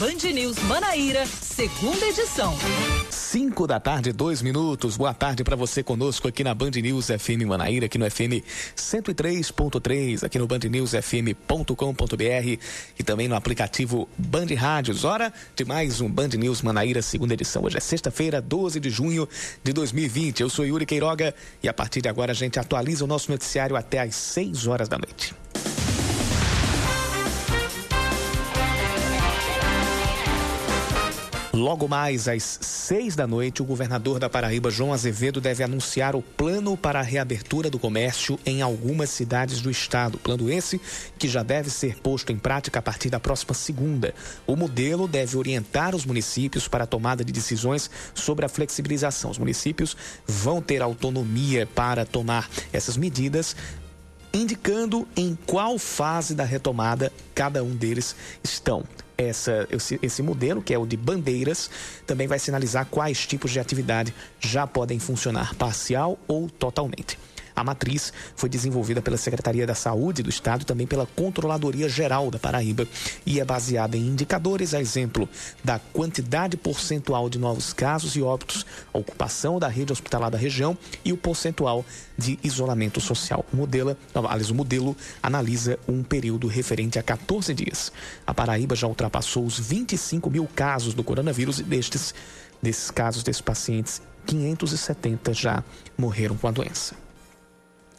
Band News Manaíra, segunda edição. 5 da tarde, dois minutos. Boa tarde para você conosco aqui na Band News FM Manaíra, aqui no FM 103.3, aqui no bandnewsfm.com.br e também no aplicativo Band Rádios. Hora de mais um Band News Manaíra, segunda edição. Hoje é sexta-feira, 12 de junho de 2020. Eu sou Yuri Queiroga e a partir de agora a gente atualiza o nosso noticiário até às 6 horas da noite. Logo mais às seis da noite, o governador da Paraíba, João Azevedo, deve anunciar o plano para a reabertura do comércio em algumas cidades do estado. Plano esse que já deve ser posto em prática a partir da próxima segunda. O modelo deve orientar os municípios para a tomada de decisões sobre a flexibilização. Os municípios vão ter autonomia para tomar essas medidas indicando em qual fase da retomada cada um deles estão essa, esse, modelo, que é o de bandeiras, também vai sinalizar quais tipos de atividade já podem funcionar parcial ou totalmente. A matriz foi desenvolvida pela Secretaria da Saúde do Estado e também pela Controladoria Geral da Paraíba e é baseada em indicadores, a exemplo da quantidade percentual de novos casos e óbitos, a ocupação da rede hospitalar da região e o percentual de isolamento social. O modelo, aliás, o modelo analisa um período referente a 14 dias. A Paraíba já ultrapassou os 25 mil casos do coronavírus e destes, desses casos, desses pacientes, 570 já morreram com a doença.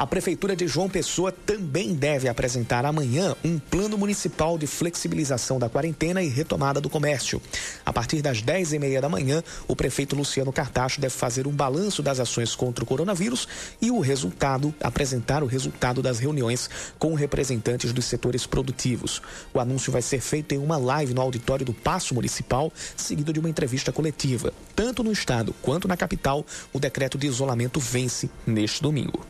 A Prefeitura de João Pessoa também deve apresentar amanhã um plano municipal de flexibilização da quarentena e retomada do comércio. A partir das 10 e meia da manhã, o prefeito Luciano Cartacho deve fazer um balanço das ações contra o coronavírus e o resultado, apresentar o resultado das reuniões com representantes dos setores produtivos. O anúncio vai ser feito em uma live no auditório do Paço Municipal, seguido de uma entrevista coletiva. Tanto no estado quanto na capital, o decreto de isolamento vence neste domingo.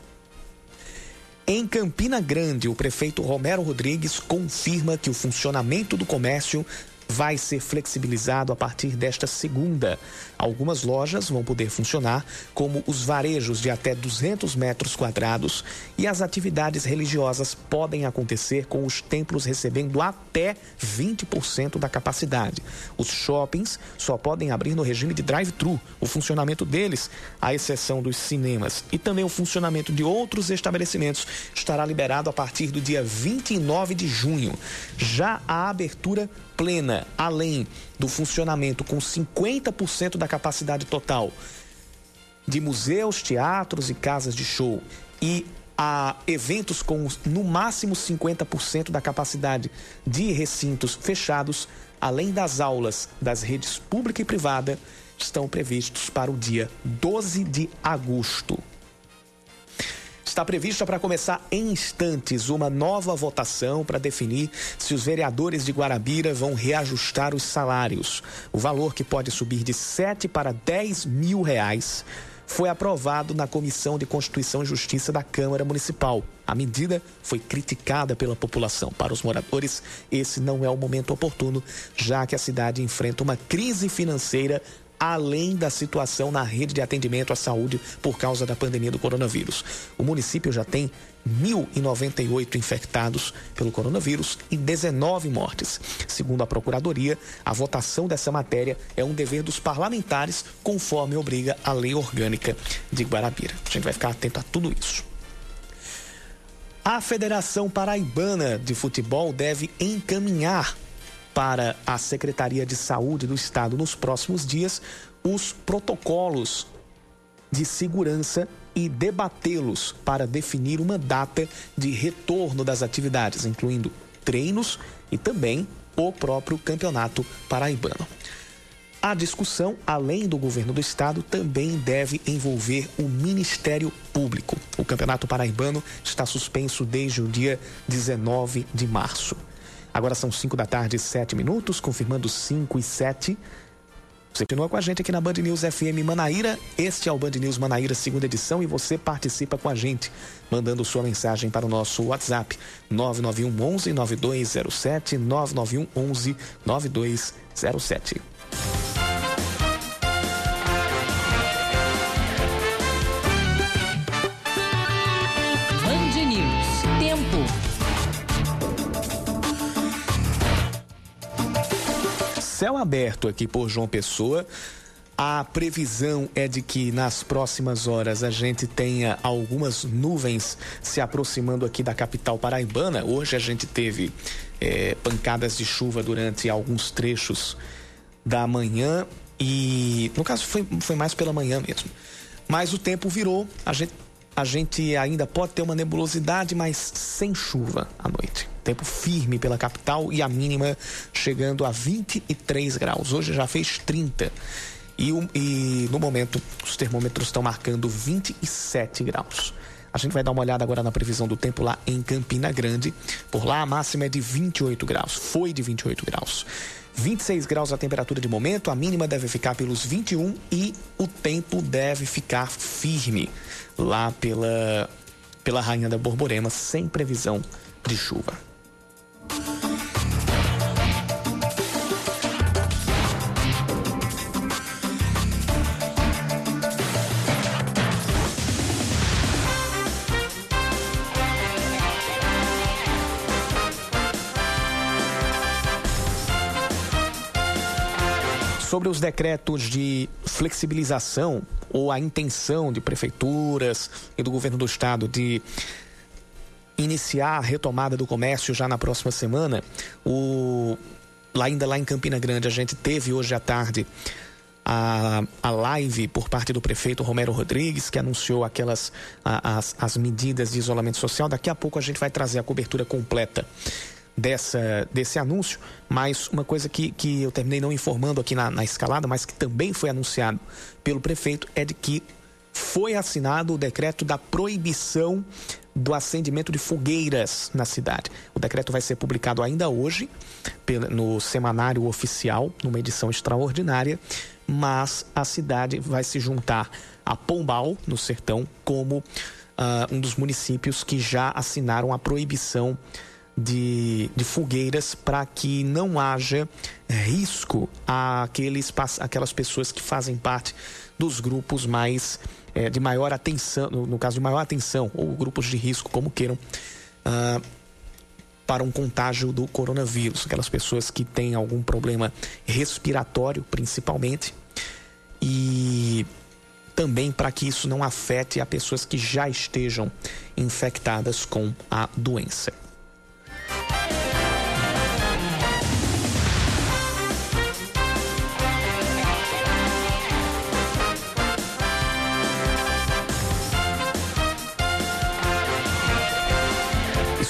Em Campina Grande, o prefeito Romero Rodrigues confirma que o funcionamento do comércio vai ser flexibilizado a partir desta segunda. Algumas lojas vão poder funcionar como os varejos de até 200 metros quadrados e as atividades religiosas podem acontecer com os templos recebendo até 20% da capacidade. Os shoppings só podem abrir no regime de drive-thru. O funcionamento deles, à exceção dos cinemas e também o funcionamento de outros estabelecimentos, estará liberado a partir do dia 29 de junho. Já a abertura plena, além do funcionamento com 50% da capacidade total de museus, teatros e casas de show e a eventos com no máximo 50% da capacidade de recintos fechados, além das aulas das redes pública e privada, estão previstos para o dia 12 de agosto. Está prevista para começar em instantes uma nova votação para definir se os vereadores de Guarabira vão reajustar os salários. O valor que pode subir de 7 para 10 mil reais foi aprovado na Comissão de Constituição e Justiça da Câmara Municipal. A medida foi criticada pela população. Para os moradores, esse não é o momento oportuno, já que a cidade enfrenta uma crise financeira além da situação na rede de atendimento à saúde por causa da pandemia do coronavírus. O município já tem 1.098 infectados pelo coronavírus e 19 mortes. Segundo a Procuradoria, a votação dessa matéria é um dever dos parlamentares, conforme obriga a lei orgânica de Guarabira. A gente vai ficar atento a tudo isso. A Federação Paraibana de Futebol deve encaminhar para a Secretaria de Saúde do Estado nos próximos dias os protocolos de segurança e debatê-los para definir uma data de retorno das atividades, incluindo treinos e também o próprio Campeonato Paraibano. A discussão, além do governo do estado, também deve envolver o Ministério Público. O Campeonato Paraibano está suspenso desde o dia 19 de março. Agora são 5 da tarde, 7 minutos, confirmando 5 e 7. Você continua com a gente aqui na Band News FM Manaíra. Este é o Band News Manaíra, segunda edição, e você participa com a gente, mandando sua mensagem para o nosso WhatsApp 991 11 9207 991 11 9207. Céu aberto aqui por João Pessoa. A previsão é de que nas próximas horas a gente tenha algumas nuvens se aproximando aqui da capital paraibana. Hoje a gente teve é, pancadas de chuva durante alguns trechos da manhã e, no caso, foi, foi mais pela manhã mesmo. Mas o tempo virou, a gente, a gente ainda pode ter uma nebulosidade, mas sem chuva à noite. Tempo firme pela capital e a mínima chegando a 23 graus. Hoje já fez 30. E, e no momento, os termômetros estão marcando 27 graus. A gente vai dar uma olhada agora na previsão do tempo lá em Campina Grande. Por lá a máxima é de 28 graus. Foi de 28 graus. 26 graus a temperatura de momento, a mínima deve ficar pelos 21 e o tempo deve ficar firme lá pela, pela Rainha da Borborema, sem previsão de chuva. Sobre os decretos de flexibilização ou a intenção de prefeituras e do governo do estado de iniciar a retomada do comércio já na próxima semana, o lá ainda lá em Campina Grande a gente teve hoje à tarde a, a live por parte do prefeito Romero Rodrigues, que anunciou aquelas a, as, as medidas de isolamento social. Daqui a pouco a gente vai trazer a cobertura completa dessa, desse anúncio, mas uma coisa que, que eu terminei não informando aqui na, na escalada, mas que também foi anunciado pelo prefeito, é de que foi assinado o decreto da proibição do acendimento de fogueiras na cidade. O decreto vai ser publicado ainda hoje no Semanário Oficial, numa edição extraordinária, mas a cidade vai se juntar a Pombal, no Sertão, como uh, um dos municípios que já assinaram a proibição de, de fogueiras para que não haja risco àqueles, àquelas pessoas que fazem parte dos grupos mais é, de maior atenção, no, no, caso de maior atenção, ou grupos de risco, como queiram, uh, para um contágio do coronavírus. Aquelas pessoas que têm algum problema respiratório, principalmente, e também para que isso não afete a pessoas que já estejam infectadas com a doença.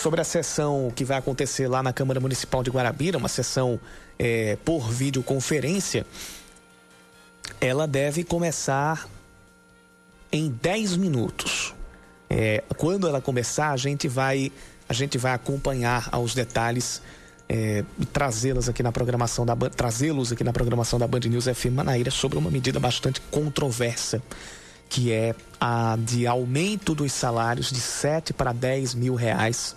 Sobre a sessão que vai acontecer lá na Câmara Municipal de Guarabira, uma sessão é, por videoconferência, ela deve começar em 10 minutos. É, quando ela começar, a gente vai, a gente vai acompanhar aos detalhes é, trazê-las aqui na programação da trazê-los aqui na programação da Band News FM Manaíra sobre uma medida bastante controversa que é a de aumento dos salários de 7 para 10 mil reais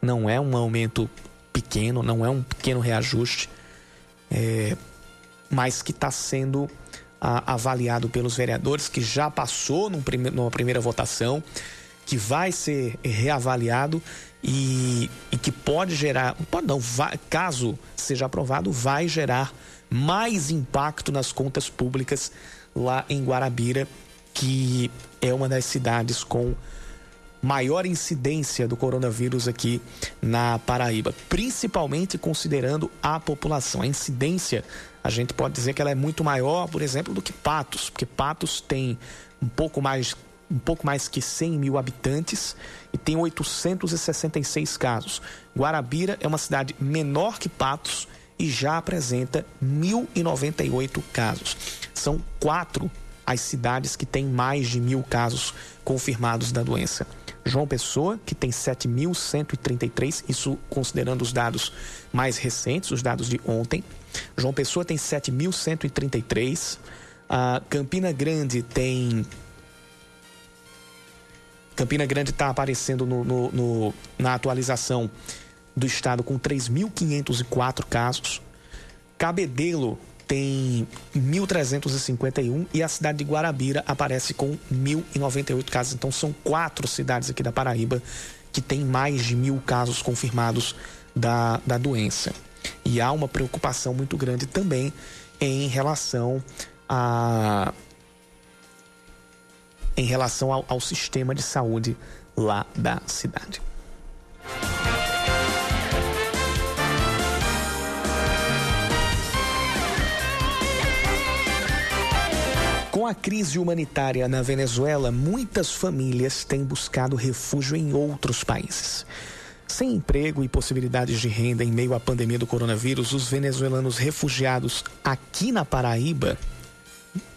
não é um aumento pequeno, não é um pequeno reajuste, é, mas que está sendo a, avaliado pelos vereadores, que já passou num prime, numa primeira votação, que vai ser reavaliado e, e que pode gerar, pode não, vai, caso seja aprovado, vai gerar mais impacto nas contas públicas lá em Guarabira, que é uma das cidades com maior incidência do coronavírus aqui na Paraíba, principalmente considerando a população. A incidência, a gente pode dizer que ela é muito maior, por exemplo, do que Patos, porque Patos tem um pouco mais um pouco mais que 100 mil habitantes e tem 866 casos. Guarabira é uma cidade menor que Patos e já apresenta 1.098 casos. São quatro as cidades que têm mais de mil casos confirmados da doença. João Pessoa, que tem 7.133, isso considerando os dados mais recentes, os dados de ontem. João Pessoa tem 7.133. A Campina Grande tem. Campina Grande está aparecendo no, no, no, na atualização do estado com 3.504 casos. Cabedelo tem 1.351 e a cidade de Guarabira aparece com 1.098 casos. Então são quatro cidades aqui da Paraíba que tem mais de mil casos confirmados da, da doença. E há uma preocupação muito grande também em relação a em relação ao, ao sistema de saúde lá da cidade. Com a crise humanitária na Venezuela, muitas famílias têm buscado refúgio em outros países. Sem emprego e possibilidades de renda em meio à pandemia do coronavírus, os venezuelanos refugiados aqui na Paraíba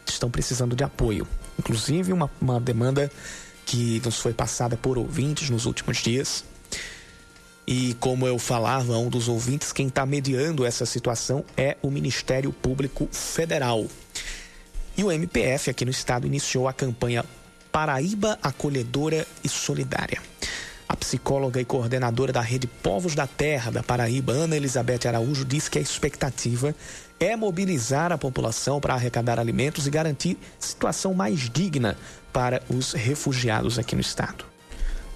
estão precisando de apoio. Inclusive, uma, uma demanda que nos foi passada por ouvintes nos últimos dias. E como eu falava, um dos ouvintes, quem está mediando essa situação é o Ministério Público Federal. E o MPF aqui no estado iniciou a campanha Paraíba Acolhedora e Solidária. A psicóloga e coordenadora da Rede Povos da Terra da Paraíba, Ana Elizabeth Araújo, disse que a expectativa é mobilizar a população para arrecadar alimentos e garantir situação mais digna para os refugiados aqui no estado.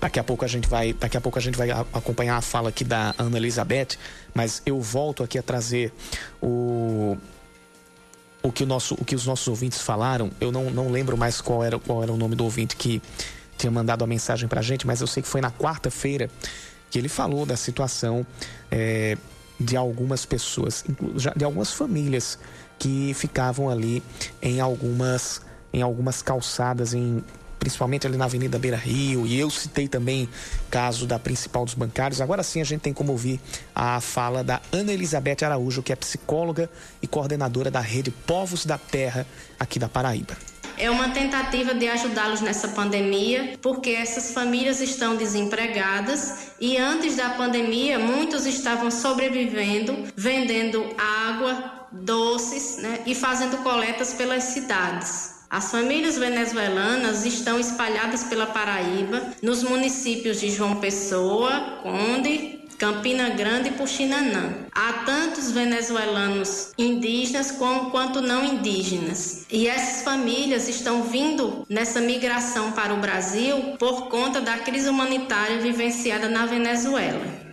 Daqui a pouco a gente vai, daqui a pouco a gente vai acompanhar a fala aqui da Ana Elizabeth, mas eu volto aqui a trazer o o que, o nosso, o que os nossos ouvintes falaram. Eu não, não lembro mais qual era, qual era o nome do ouvinte que tinha mandado a mensagem para a gente, mas eu sei que foi na quarta-feira que ele falou da situação é, de algumas pessoas, de algumas famílias que ficavam ali em algumas, em algumas calçadas, em principalmente ali na Avenida Beira Rio, e eu citei também caso da principal dos bancários. Agora sim a gente tem como ouvir a fala da Ana Elizabeth Araújo, que é psicóloga e coordenadora da rede Povos da Terra aqui da Paraíba. É uma tentativa de ajudá-los nessa pandemia, porque essas famílias estão desempregadas e antes da pandemia muitos estavam sobrevivendo, vendendo água, doces né, e fazendo coletas pelas cidades. As famílias venezuelanas estão espalhadas pela Paraíba, nos municípios de João Pessoa, Conde, Campina Grande e Puxinanã. Há tantos venezuelanos indígenas como quanto não indígenas. E essas famílias estão vindo nessa migração para o Brasil por conta da crise humanitária vivenciada na Venezuela.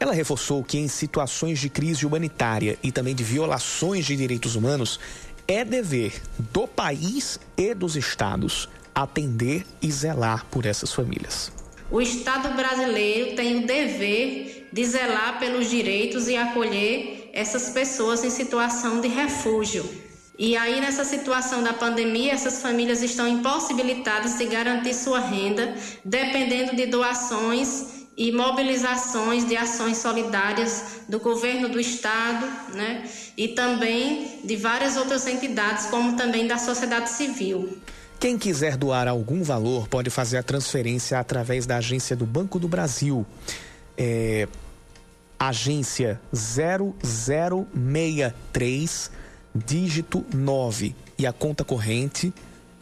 Ela reforçou que em situações de crise humanitária e também de violações de direitos humanos, é dever do país e dos estados atender e zelar por essas famílias. O Estado brasileiro tem o dever de zelar pelos direitos e acolher essas pessoas em situação de refúgio. E aí, nessa situação da pandemia, essas famílias estão impossibilitadas de garantir sua renda, dependendo de doações e mobilizações de ações solidárias do governo do estado, né? E também de várias outras entidades, como também da sociedade civil. Quem quiser doar algum valor pode fazer a transferência através da agência do Banco do Brasil. É, agência 0063, dígito 9. E a conta corrente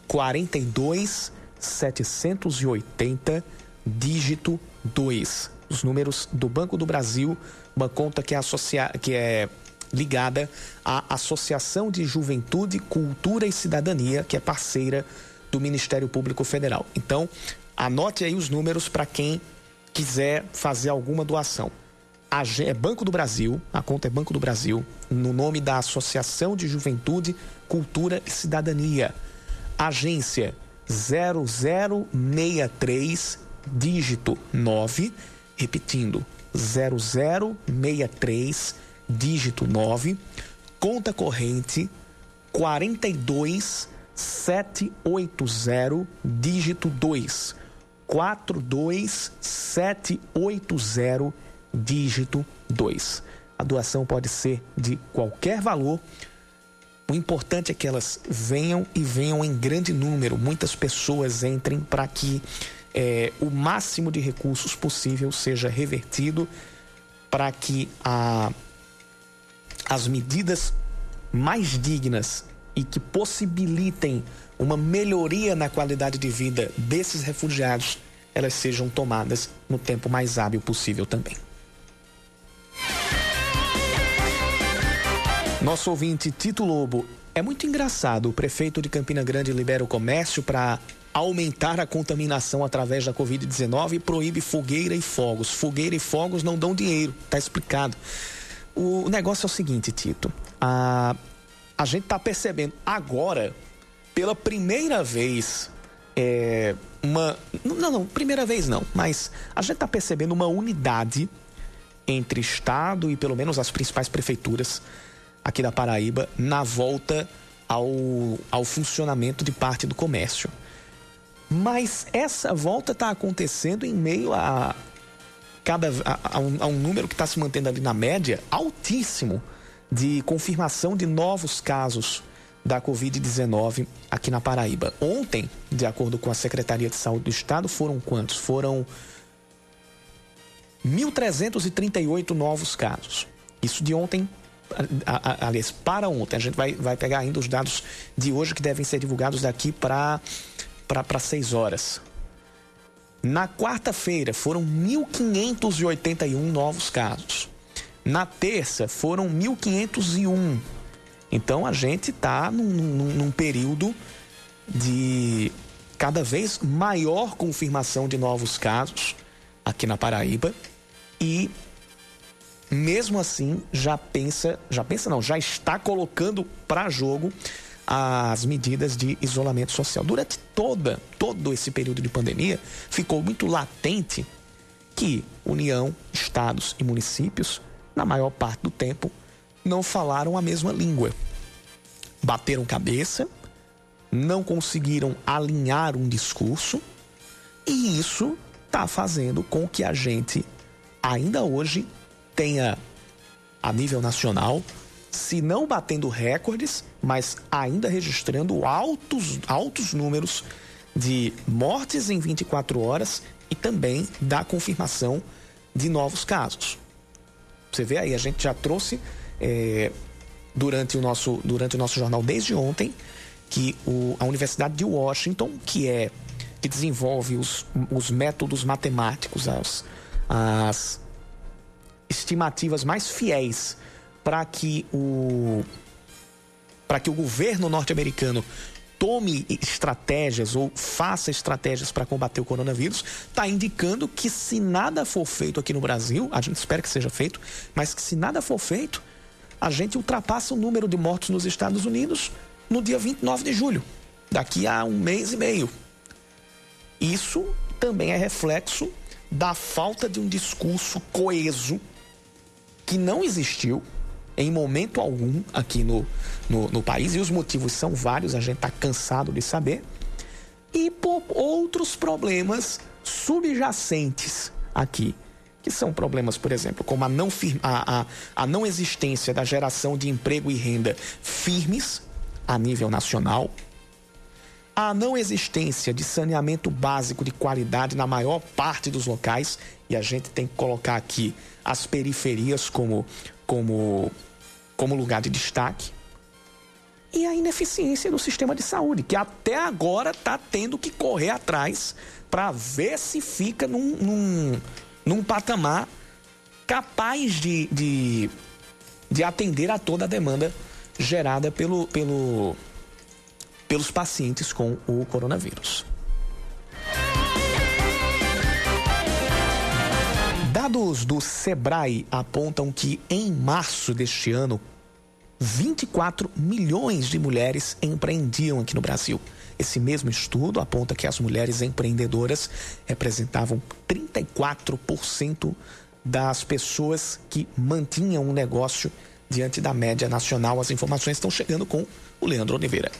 42 780, dígito 2. Os números do Banco do Brasil, uma conta que é, associa, que é ligada à Associação de Juventude, Cultura e Cidadania, que é parceira do Ministério Público Federal. Então, anote aí os números para quem quiser fazer alguma doação. É Banco do Brasil, a conta é Banco do Brasil, no nome da Associação de Juventude, Cultura e Cidadania. Agência 0063, dígito 9, repetindo, 0063, dígito 9, conta corrente 42 780 dígito 2 42780 dígito 2. A doação pode ser de qualquer valor. O importante é que elas venham e venham em grande número, muitas pessoas entrem para que é, o máximo de recursos possível seja revertido para que a, as medidas mais dignas e que possibilitem uma melhoria na qualidade de vida desses refugiados, elas sejam tomadas no tempo mais hábil possível também. Nosso ouvinte Tito Lobo, é muito engraçado. O prefeito de Campina Grande libera o comércio para aumentar a contaminação através da Covid-19 e proíbe fogueira e fogos. Fogueira e fogos não dão dinheiro, tá explicado. O negócio é o seguinte, Tito. A, a gente está percebendo agora, pela primeira vez, é, uma. Não, não, primeira vez não, mas a gente está percebendo uma unidade entre Estado e pelo menos as principais prefeituras aqui da Paraíba na volta ao, ao funcionamento de parte do comércio. Mas essa volta está acontecendo em meio a, cada, a, a, um, a um número que está se mantendo ali na média altíssimo de confirmação de novos casos da Covid-19 aqui na Paraíba. Ontem, de acordo com a Secretaria de Saúde do Estado, foram quantos? Foram 1.338 novos casos. Isso de ontem, aliás, para ontem. A gente vai, vai pegar ainda os dados de hoje que devem ser divulgados daqui para para 6 horas. Na quarta-feira foram 1.581 novos casos. Na terça foram 1.501. Então a gente está num, num, num período de cada vez maior confirmação de novos casos aqui na Paraíba e mesmo assim já pensa, já pensa não, já está colocando para jogo as medidas de isolamento social. Durante toda, todo esse período de pandemia, ficou muito latente que União, estados e municípios, na maior parte do tempo, não falaram a mesma língua. Bateram cabeça, não conseguiram alinhar um discurso, e isso está fazendo com que a gente, ainda hoje, tenha, a nível nacional, se não batendo recordes, mas ainda registrando altos, altos números de mortes em 24 horas e também da confirmação de novos casos. Você vê aí, a gente já trouxe é, durante, o nosso, durante o nosso jornal desde ontem que o, a Universidade de Washington, que é que desenvolve os, os métodos matemáticos, as, as estimativas mais fiéis para que o para que o governo norte-americano tome estratégias ou faça estratégias para combater o coronavírus, está indicando que se nada for feito aqui no Brasil, a gente espera que seja feito, mas que se nada for feito, a gente ultrapassa o número de mortos nos Estados Unidos no dia 29 de julho, daqui a um mês e meio. Isso também é reflexo da falta de um discurso coeso que não existiu em momento algum aqui no, no, no país, e os motivos são vários, a gente está cansado de saber, e por outros problemas subjacentes aqui, que são problemas, por exemplo, como a não, a, a, a não existência da geração de emprego e renda firmes a nível nacional, a não existência de saneamento básico de qualidade na maior parte dos locais, e a gente tem que colocar aqui as periferias como como, como lugar de destaque. E a ineficiência do sistema de saúde, que até agora está tendo que correr atrás para ver se fica num, num, num patamar capaz de, de, de atender a toda a demanda gerada pelo, pelo, pelos pacientes com o coronavírus. Dados do Sebrae apontam que em março deste ano, 24 milhões de mulheres empreendiam aqui no Brasil. Esse mesmo estudo aponta que as mulheres empreendedoras representavam 34% das pessoas que mantinham um negócio diante da média nacional. As informações estão chegando com o Leandro Oliveira.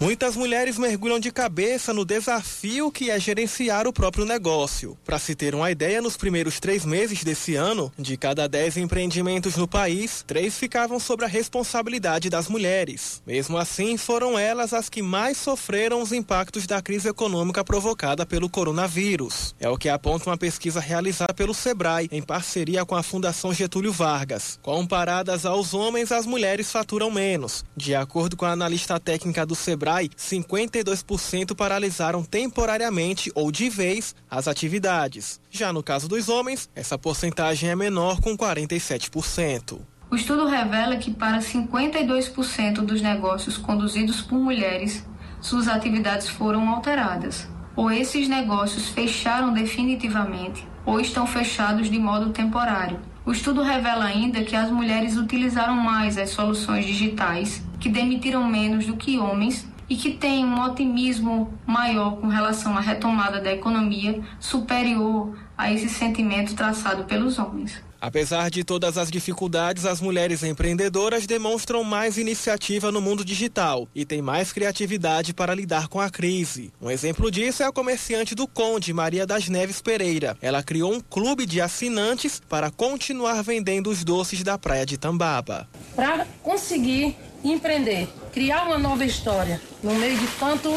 Muitas mulheres mergulham de cabeça no desafio que é gerenciar o próprio negócio. Para se ter uma ideia, nos primeiros três meses desse ano, de cada dez empreendimentos no país, três ficavam sob a responsabilidade das mulheres. Mesmo assim, foram elas as que mais sofreram os impactos da crise econômica provocada pelo coronavírus. É o que aponta uma pesquisa realizada pelo Sebrae, em parceria com a Fundação Getúlio Vargas. Comparadas aos homens, as mulheres faturam menos. De acordo com a analista técnica do Sebrae, Sebrae, 52% paralisaram temporariamente ou de vez as atividades. Já no caso dos homens, essa porcentagem é menor, com 47%. O estudo revela que para 52% dos negócios conduzidos por mulheres, suas atividades foram alteradas. Ou esses negócios fecharam definitivamente, ou estão fechados de modo temporário. O estudo revela ainda que as mulheres utilizaram mais as soluções digitais, que demitiram menos do que homens e que têm um otimismo maior com relação à retomada da economia superior a esse sentimento traçado pelos homens. Apesar de todas as dificuldades, as mulheres empreendedoras demonstram mais iniciativa no mundo digital e têm mais criatividade para lidar com a crise. Um exemplo disso é a comerciante do Conde, Maria das Neves Pereira. Ela criou um clube de assinantes para continuar vendendo os doces da praia de Tambaba. Para conseguir empreender, criar uma nova história no meio de tanto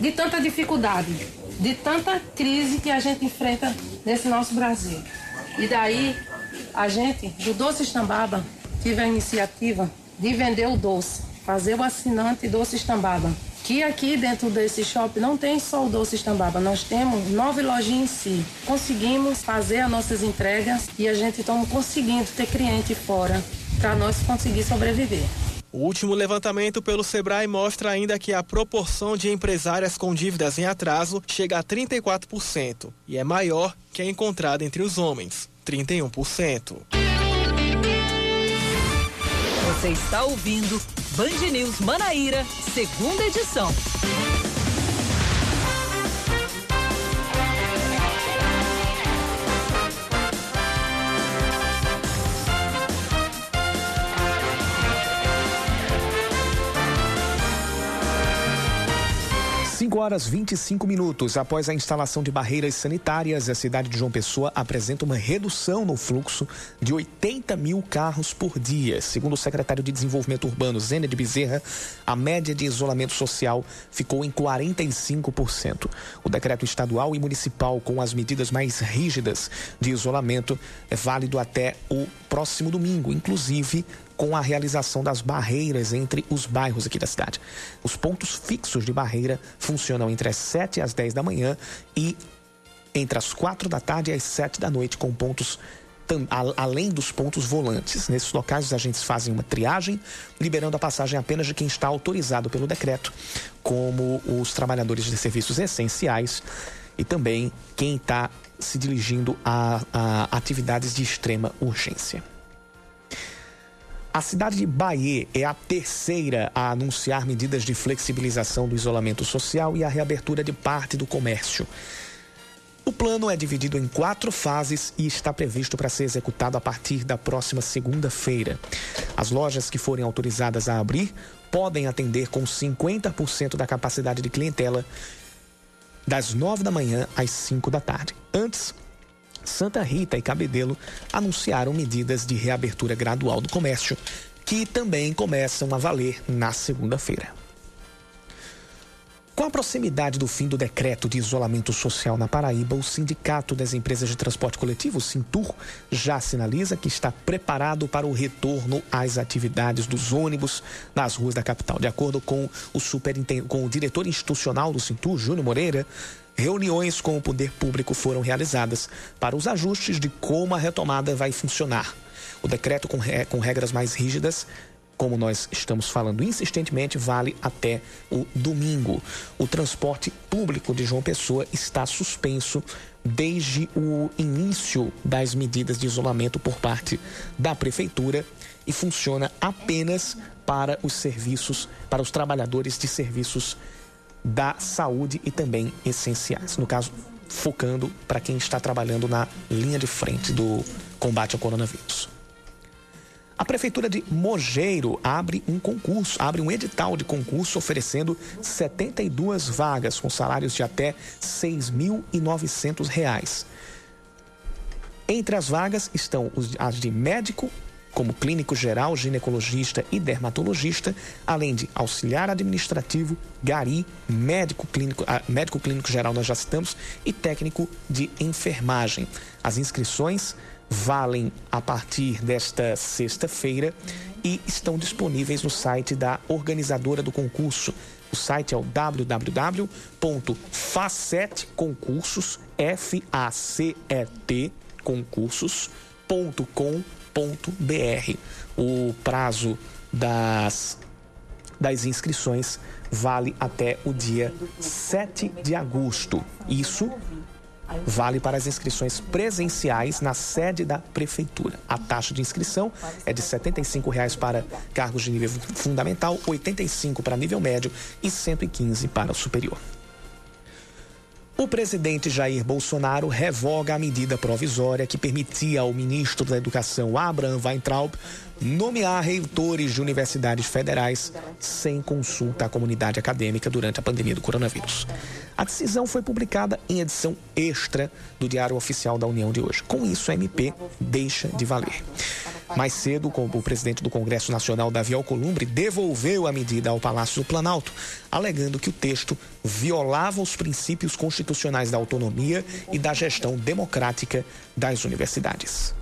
de tanta dificuldade, de tanta crise que a gente enfrenta nesse nosso Brasil. E daí a gente, do Doce Estambaba, tive a iniciativa de vender o doce, fazer o assinante Doce Estambaba. Que aqui dentro desse shopping não tem só o Doce Estambaba, nós temos nove lojinhas em si. Conseguimos fazer as nossas entregas e a gente está conseguindo ter cliente fora para nós conseguir sobreviver. O último levantamento pelo Sebrae mostra ainda que a proporção de empresárias com dívidas em atraso chega a 34% e é maior que a encontrada entre os homens. 31%. Você está ouvindo Band News Manaíra, segunda edição. 5 horas 25 minutos após a instalação de barreiras sanitárias, a cidade de João Pessoa apresenta uma redução no fluxo de 80 mil carros por dia. Segundo o secretário de Desenvolvimento Urbano, Zênia de Bezerra, a média de isolamento social ficou em 45%. O decreto estadual e municipal com as medidas mais rígidas de isolamento é válido até o próximo domingo, inclusive com a realização das barreiras entre os bairros aqui da cidade. Os pontos fixos de barreira funcionam entre as 7 e as 10 da manhã e entre as 4 da tarde e as 7 da noite, com pontos além dos pontos volantes. Nesses locais, os agentes fazem uma triagem, liberando a passagem apenas de quem está autorizado pelo decreto, como os trabalhadores de serviços essenciais e também quem está se dirigindo a, a atividades de extrema urgência. A cidade de Bahia é a terceira a anunciar medidas de flexibilização do isolamento social e a reabertura de parte do comércio. O plano é dividido em quatro fases e está previsto para ser executado a partir da próxima segunda-feira. As lojas que forem autorizadas a abrir podem atender com 50% da capacidade de clientela das 9 da manhã às 5 da tarde. Antes, Santa Rita e Cabedelo anunciaram medidas de reabertura gradual do comércio, que também começam a valer na segunda-feira. Com a proximidade do fim do decreto de isolamento social na Paraíba, o Sindicato das Empresas de Transporte Coletivo, Sintur, já sinaliza que está preparado para o retorno às atividades dos ônibus nas ruas da capital. De acordo com o, com o diretor institucional do Sintur, Júnior Moreira, Reuniões com o poder público foram realizadas para os ajustes de como a retomada vai funcionar. O decreto com, re... com regras mais rígidas como nós estamos falando insistentemente, vale até o domingo. O transporte público de João Pessoa está suspenso desde o início das medidas de isolamento por parte da prefeitura e funciona apenas para os serviços, para os trabalhadores de serviços da saúde e também essenciais. No caso, focando para quem está trabalhando na linha de frente do combate ao coronavírus. A Prefeitura de Mogeiro abre um concurso, abre um edital de concurso oferecendo 72 vagas com salários de até R$ 6.900. Entre as vagas estão as de médico, como clínico geral, ginecologista e dermatologista, além de auxiliar administrativo, gari, médico clínico, ah, médico clínico geral nós já citamos e técnico de enfermagem. As inscrições valem a partir desta sexta-feira e estão disponíveis no site da organizadora do concurso. O site é o www.facetconcursos, F A C E T concursos.com br O prazo das, das inscrições vale até o dia 7 de agosto. Isso vale para as inscrições presenciais na sede da prefeitura. A taxa de inscrição é de 75 reais para cargos de nível fundamental, R$ 85 para nível médio e R$ 115 para o superior. O presidente Jair Bolsonaro revoga a medida provisória que permitia ao ministro da Educação, Abraham Weintraub, nomear reitores de universidades federais sem consulta à comunidade acadêmica durante a pandemia do coronavírus. A decisão foi publicada em edição extra do Diário Oficial da União de hoje. Com isso, a MP deixa de valer. Mais cedo, o presidente do Congresso Nacional, Davi Alcolumbre, devolveu a medida ao Palácio do Planalto, alegando que o texto violava os princípios constitucionais da autonomia e da gestão democrática das universidades.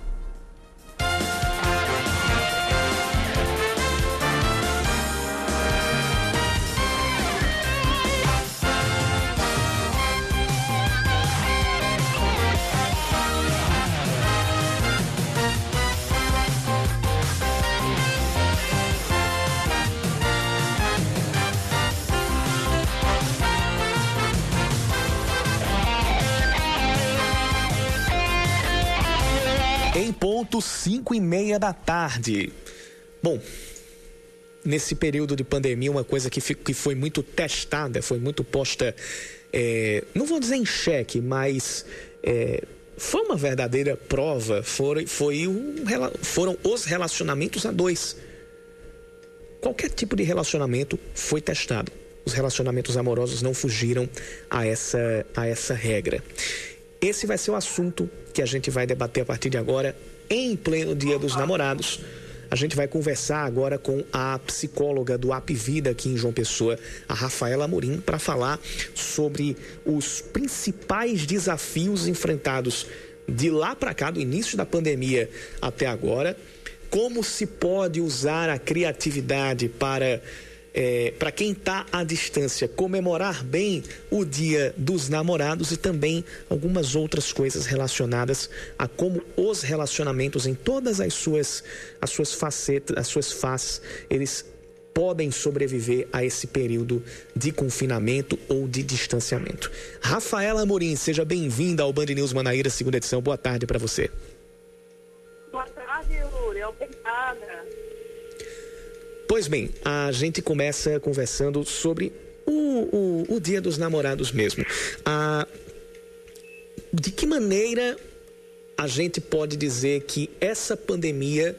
Meia da tarde. Bom, nesse período de pandemia, uma coisa que, que foi muito testada, foi muito posta, é, não vou dizer em xeque, mas é, foi uma verdadeira prova, foi, foi um, foram os relacionamentos a dois. Qualquer tipo de relacionamento foi testado. Os relacionamentos amorosos não fugiram a essa, a essa regra. Esse vai ser o assunto que a gente vai debater a partir de agora em pleno Dia dos Namorados. A gente vai conversar agora com a psicóloga do App Vida aqui em João Pessoa, a Rafaela Amorim, para falar sobre os principais desafios enfrentados de lá para cá, do início da pandemia até agora, como se pode usar a criatividade para é, para quem está à distância, comemorar bem o Dia dos Namorados e também algumas outras coisas relacionadas a como os relacionamentos em todas as suas, as suas facetas, as suas faces, eles podem sobreviver a esse período de confinamento ou de distanciamento. Rafaela Amorim, seja bem-vinda ao Band News Manaíra, segunda edição. Boa tarde para você. Boa tarde, Yuri. Obrigada. Pois bem, a gente começa conversando sobre o, o, o Dia dos Namorados mesmo. A, de que maneira a gente pode dizer que essa pandemia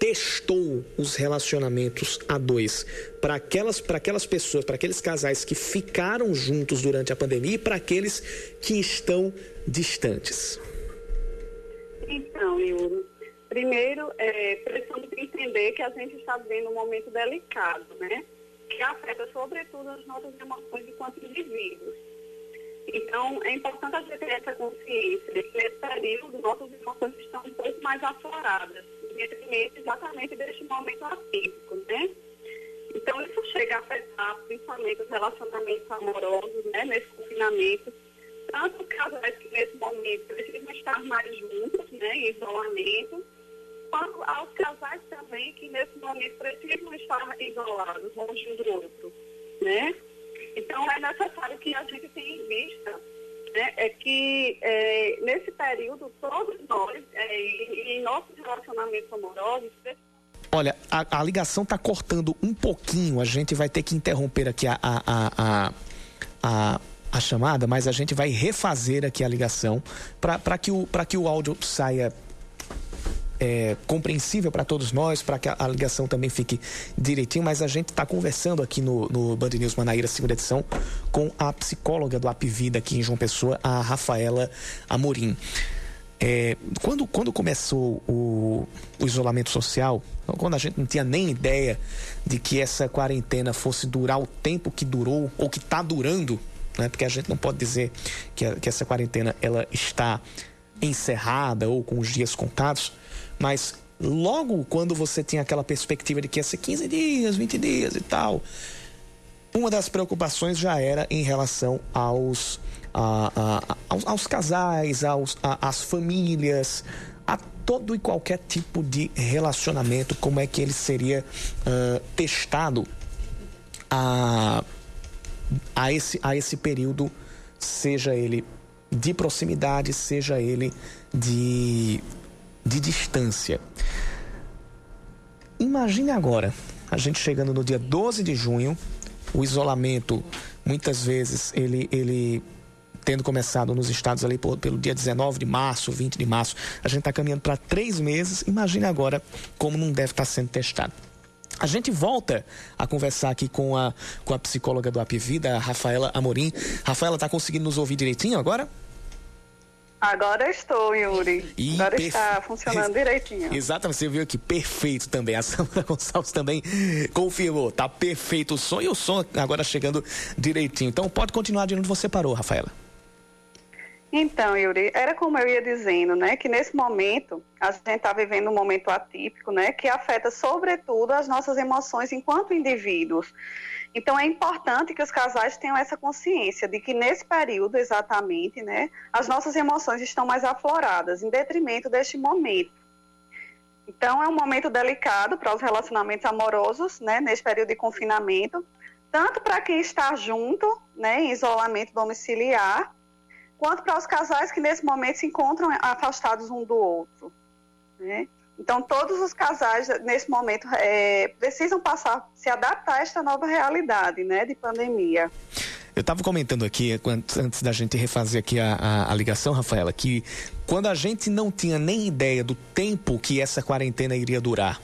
testou os relacionamentos a dois para aquelas para aquelas pessoas, para aqueles casais que ficaram juntos durante a pandemia e para aqueles que estão distantes. Então, Yuri, Primeiro, é, precisamos entender que a gente está vivendo um momento delicado, né? Que afeta sobretudo as nossas emoções enquanto indivíduos. Então, é importante a gente ter essa consciência de que nesse período nossas emoções estão um pouco mais afloradas, independentemente exatamente deste momento atípico, né? Então, isso chega a afetar principalmente os relacionamentos amorosos, né, nesse confinamento, tanto casais que nesse momento precisam estar mais juntos, né, em isolamento, quanto aos casais também que nesse momento precisam estar isolados longe um do outro, né? Então é necessário que a gente tenha em vista né, é que é, nesse período todos nós, é, em nossos relacionamentos amorosos, Olha, a, a ligação está cortando um pouquinho. A gente vai ter que interromper aqui a, a, a, a, a chamada, mas a gente vai refazer aqui a ligação para que, o, que o áudio saia é, compreensível para todos nós, para que a, a, ligação também fique direitinho, mas a gente está conversando aqui no, no Band News Manaíra, segunda edição, com a psicóloga do Apvida aqui em João Pessoa, a Rafaela Amorim. É, quando, quando começou o, o, isolamento social, quando a gente não tinha nem ideia de que essa quarentena fosse durar o tempo que durou, ou que está durando, né? porque a gente não pode dizer que, a, que essa quarentena ela está encerrada ou com os dias contados, mas logo quando você tinha aquela perspectiva de que ia ser 15 dias, 20 dias e tal, uma das preocupações já era em relação aos, a, a, aos, aos, casais, aos, a, às famílias, a todo e qualquer tipo de relacionamento, como é que ele seria uh, testado a, a, esse, a esse período, seja ele de proximidade, seja ele de, de distância. Imagine agora, a gente chegando no dia 12 de junho, o isolamento, muitas vezes, ele, ele tendo começado nos estados ali por, pelo dia 19 de março, 20 de março, a gente está caminhando para três meses. Imagine agora como não deve estar tá sendo testado. A gente volta a conversar aqui com a, com a psicóloga do Apivida, a Rafaela Amorim. Rafaela, está conseguindo nos ouvir direitinho agora? Agora estou, Yuri. E Agora perfe... está funcionando direitinho. Exatamente, você viu aqui, perfeito também. A Samara Gonçalves também confirmou. Tá perfeito o som e o som agora chegando direitinho. Então pode continuar de onde você parou, Rafaela. Então, Yuri, era como eu ia dizendo, né, que nesse momento a gente está vivendo um momento atípico, né, que afeta sobretudo as nossas emoções enquanto indivíduos. Então, é importante que os casais tenham essa consciência de que nesse período, exatamente, né, as nossas emoções estão mais afloradas, em detrimento deste momento. Então, é um momento delicado para os relacionamentos amorosos, né, nesse período de confinamento, tanto para quem está junto, né, em isolamento domiciliar, quanto para os casais que nesse momento se encontram afastados um do outro. Né? Então, todos os casais, nesse momento, é, precisam passar, se adaptar a esta nova realidade né, de pandemia. Eu estava comentando aqui, antes da gente refazer aqui a, a, a, ligação, Rafaela, que quando a gente não tinha nem ideia do tempo que essa quarentena iria durar,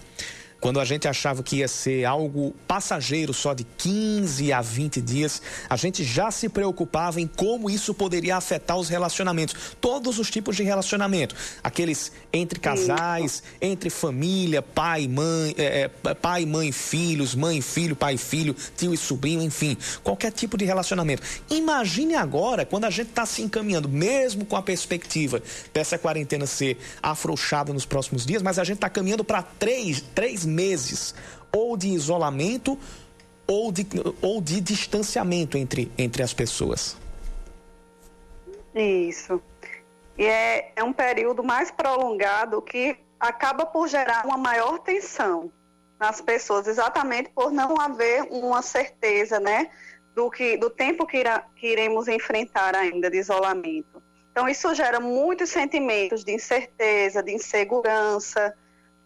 quando a gente achava que ia ser algo passageiro só de 15 a 20 dias, a gente já se preocupava em como isso poderia afetar os relacionamentos, todos os tipos de relacionamento, aqueles entre casais, entre família, pai, mãe, é, é, pai, mãe, filhos, mãe, filho, pai, filho, tio e sobrinho, enfim, qualquer tipo de relacionamento. Imagine agora quando a gente está se encaminhando, mesmo com a perspectiva dessa quarentena ser afrouxada nos próximos dias, mas a gente está caminhando para três, três meses ou de isolamento ou de, ou de distanciamento entre, entre as pessoas. Isso. E é, é um período mais prolongado que acaba por gerar uma maior tensão nas pessoas, exatamente por não haver uma certeza, né, do que do tempo que, irá, que iremos enfrentar ainda de isolamento. Então isso gera muitos sentimentos de incerteza, de insegurança,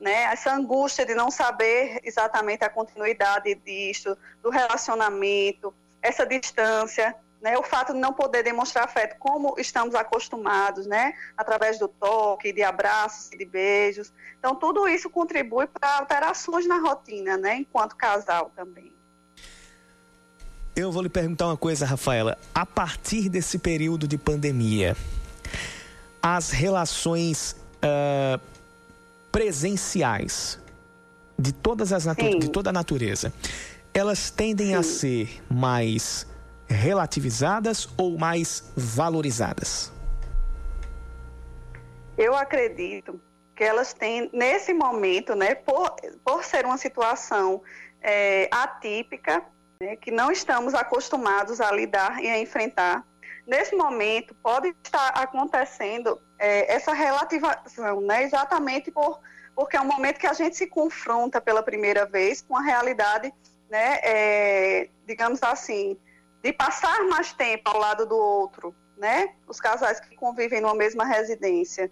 né? Essa angústia de não saber exatamente a continuidade disso, do relacionamento, essa distância, né? O fato de não poder demonstrar afeto como estamos acostumados, né? Através do toque, de abraços de beijos. Então, tudo isso contribui para alterações na rotina, né? Enquanto casal também. Eu vou lhe perguntar uma coisa, Rafaela. A partir desse período de pandemia, as relações uh, presenciais de todas as de toda a natureza, elas tendem Sim. a ser mais relativizadas ou mais valorizadas? Eu acredito que elas têm, nesse momento, né, por, por ser uma situação é, atípica, né, que não estamos acostumados a lidar e a enfrentar, nesse momento pode estar acontecendo é, essa relativação, né? exatamente por, porque é um momento que a gente se confronta pela primeira vez com a realidade, né? É, digamos assim, de passar mais tempo ao lado do outro, né? os casais que convivem numa mesma residência.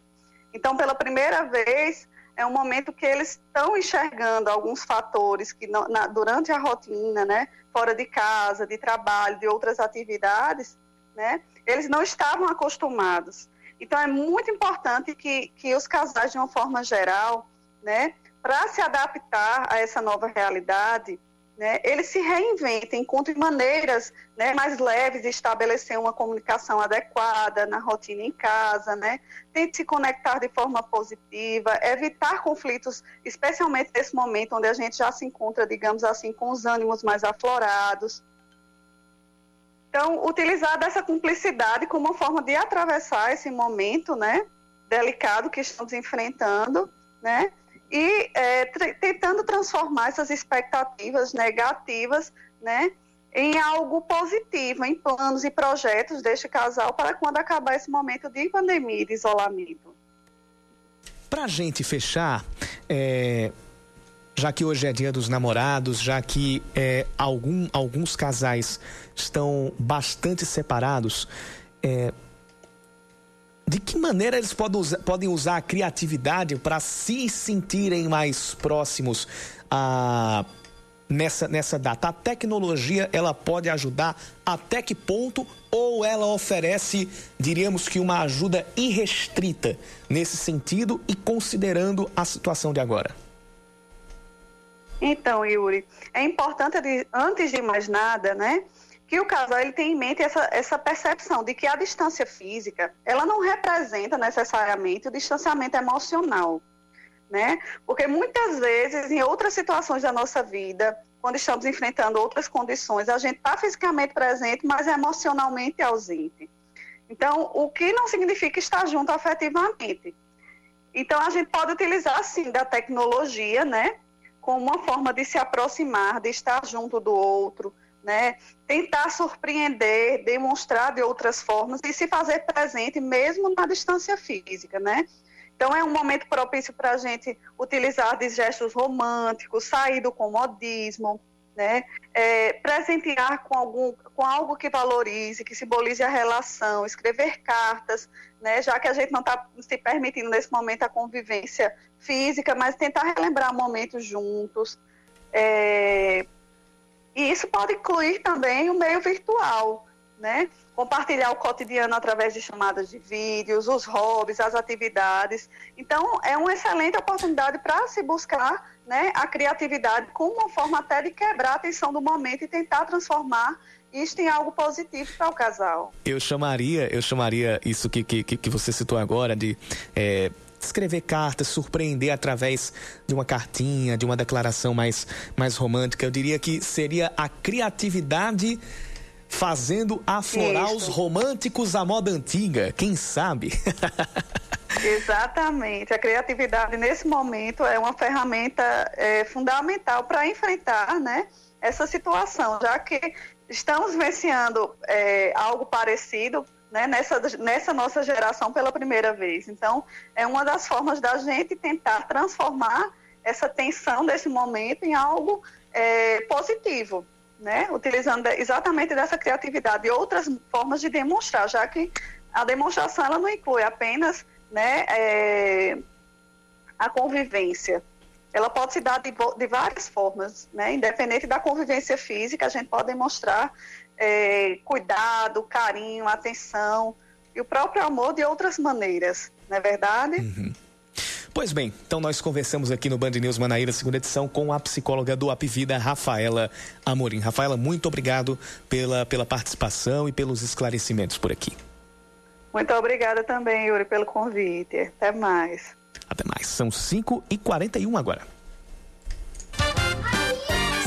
Então, pela primeira vez, é um momento que eles estão enxergando alguns fatores que na, durante a rotina, né, fora de casa, de trabalho, de outras atividades, né, eles não estavam acostumados. Então, é muito importante que, que os casais, de uma forma geral, né, para se adaptar a essa nova realidade, né, eles se reinventem, encontrem maneiras né, mais leves de estabelecer uma comunicação adequada na rotina em casa, né, tente se conectar de forma positiva, evitar conflitos, especialmente nesse momento onde a gente já se encontra, digamos assim, com os ânimos mais aflorados. Então, utilizar dessa cumplicidade como uma forma de atravessar esse momento, né, delicado que estamos enfrentando, né, e é, tentando transformar essas expectativas negativas, né, em algo positivo, em planos e projetos deste casal para quando acabar esse momento de pandemia, de isolamento. Para a gente fechar, é, já que hoje é dia dos namorados, já que é, algum, alguns casais estão bastante separados, é, de que maneira eles podem usar, podem usar a criatividade para se sentirem mais próximos a nessa, nessa data? A tecnologia ela pode ajudar até que ponto ou ela oferece, diríamos que uma ajuda irrestrita nesse sentido e considerando a situação de agora? Então, Yuri, é importante, antes de mais nada, né, que o casal ele tem em mente essa, essa percepção de que a distância física, ela não representa necessariamente o distanciamento emocional né? Porque muitas vezes, em outras situações da nossa vida, quando estamos enfrentando outras condições, a gente está fisicamente presente, mas emocionalmente ausente. Então, o que não significa estar junto afetivamente. Então, a gente pode utilizar, sim, da tecnologia, né? Como uma forma de se aproximar, de estar junto do outro, né? Tentar surpreender, demonstrar de outras formas e se fazer presente mesmo na distância física, né? Então, é um momento propício para a gente utilizar de gestos românticos, sair do comodismo, né? É, presentear com, algum, com algo que valorize, que simbolize a relação, escrever cartas, né? já que a gente não está se permitindo nesse momento a convivência física, mas tentar relembrar momentos juntos. É, e isso pode incluir também o meio virtual, né? compartilhar o cotidiano através de chamadas de vídeos, os hobbies, as atividades. Então, é uma excelente oportunidade para se buscar né, a criatividade como uma forma até de quebrar a tensão do momento e tentar transformar isso em algo positivo para o casal. Eu chamaria, eu chamaria isso que, que, que você citou agora de é, escrever cartas, surpreender através de uma cartinha, de uma declaração mais, mais romântica. Eu diria que seria a criatividade fazendo aflorar Isso. os românticos à moda antiga, quem sabe? Exatamente. A criatividade nesse momento é uma ferramenta é, fundamental para enfrentar né, essa situação, já que estamos vivenciando é, algo parecido né, nessa, nessa nossa geração pela primeira vez. Então, é uma das formas da gente tentar transformar essa tensão desse momento em algo é, positivo né? utilizando exatamente dessa criatividade e outras formas de demonstrar, já que a demonstração ela não inclui apenas né, é, a convivência. Ela pode se dar de, de, várias formas, né? independente da convivência física, a gente pode demonstrar é, cuidado, carinho, atenção e o próprio amor de outras maneiras, não é verdade? Uhum. Pois bem, então nós conversamos aqui no Band News Manaíra, segunda edição, com a psicóloga do Apivida, Rafaela Amorim. Rafaela, muito obrigado pela, pela participação e pelos esclarecimentos por aqui. Muito obrigada também, Yuri, pelo convite. Até mais. Até mais. São 5 e 41 agora.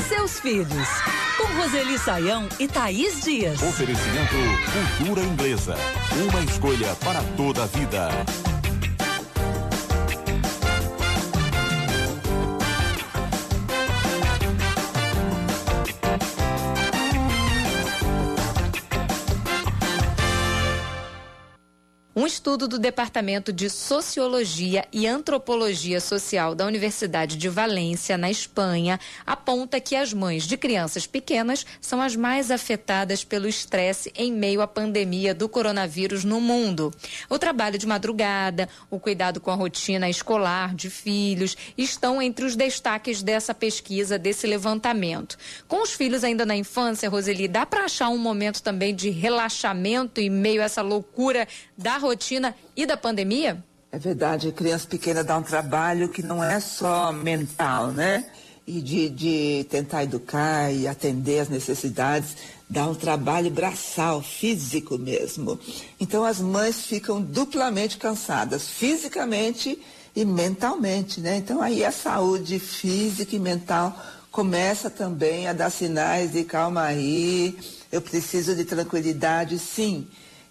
Seus filhos, Roseli Saião e Thaís Dias. Oferecimento Cultura Inglesa. Uma escolha para toda a vida. Estudo do Departamento de Sociologia e Antropologia Social da Universidade de Valência, na Espanha, aponta que as mães de crianças pequenas são as mais afetadas pelo estresse em meio à pandemia do coronavírus no mundo. O trabalho de madrugada, o cuidado com a rotina escolar de filhos estão entre os destaques dessa pesquisa, desse levantamento. Com os filhos ainda na infância, Roseli, dá para achar um momento também de relaxamento em meio a essa loucura da rotina? Rotina e da pandemia? É verdade, criança pequena dá um trabalho que não é só mental, né? E de, de tentar educar e atender as necessidades, dá um trabalho braçal, físico mesmo. Então as mães ficam duplamente cansadas, fisicamente e mentalmente, né? Então aí a saúde física e mental começa também a dar sinais de calma aí, eu preciso de tranquilidade, sim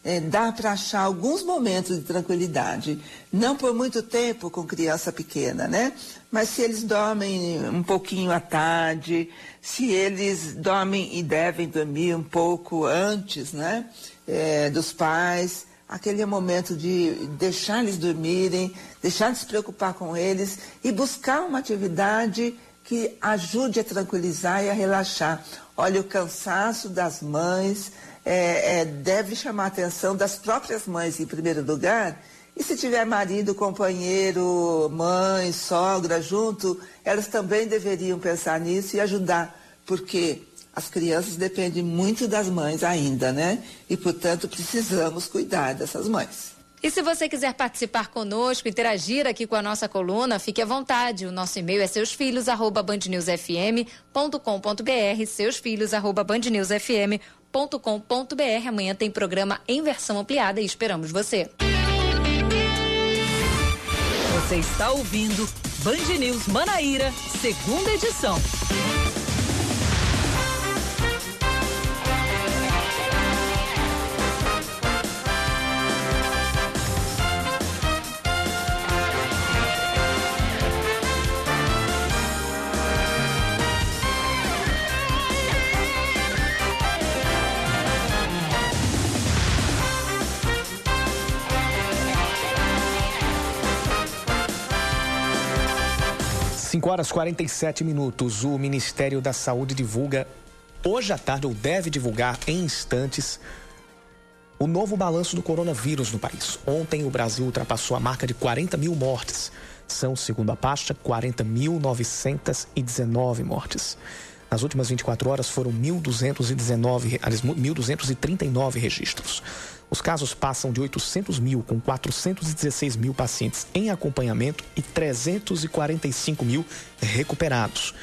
é, dá para achar alguns momentos de tranquilidade. Não por muito tempo com criança pequena, né? Mas se eles dormem um pouquinho à tarde, se eles dormem e devem dormir um pouco antes, né? É, dos pais, aquele momento de deixar eles dormirem, deixar de se preocupar com eles e buscar uma atividade que ajude a tranquilizar e a relaxar. Olha, o cansaço das mães é, é, deve chamar a atenção das próprias mães em primeiro lugar. E se tiver marido, companheiro, mãe, sogra junto, elas também deveriam pensar nisso e ajudar, porque as crianças dependem muito das mães ainda, né? E, portanto, precisamos cuidar dessas mães. E se você quiser participar conosco, interagir aqui com a nossa coluna, fique à vontade. O nosso e-mail é seusfilhos@bandnewsfm.com.br, seusfilhos@bandnewsfm.com.br. Amanhã tem programa em versão ampliada e esperamos você. Você está ouvindo Band News Manaíra, segunda edição. 5 horas 47 minutos. O Ministério da Saúde divulga hoje à tarde, ou deve divulgar em instantes, o novo balanço do coronavírus no país. Ontem o Brasil ultrapassou a marca de 40 mil mortes. São, segundo a pasta, 40.919 mortes. Nas últimas 24 horas foram 1.219, 1.239 registros. Os casos passam de 800 mil, com 416 mil pacientes em acompanhamento e 345 mil recuperados.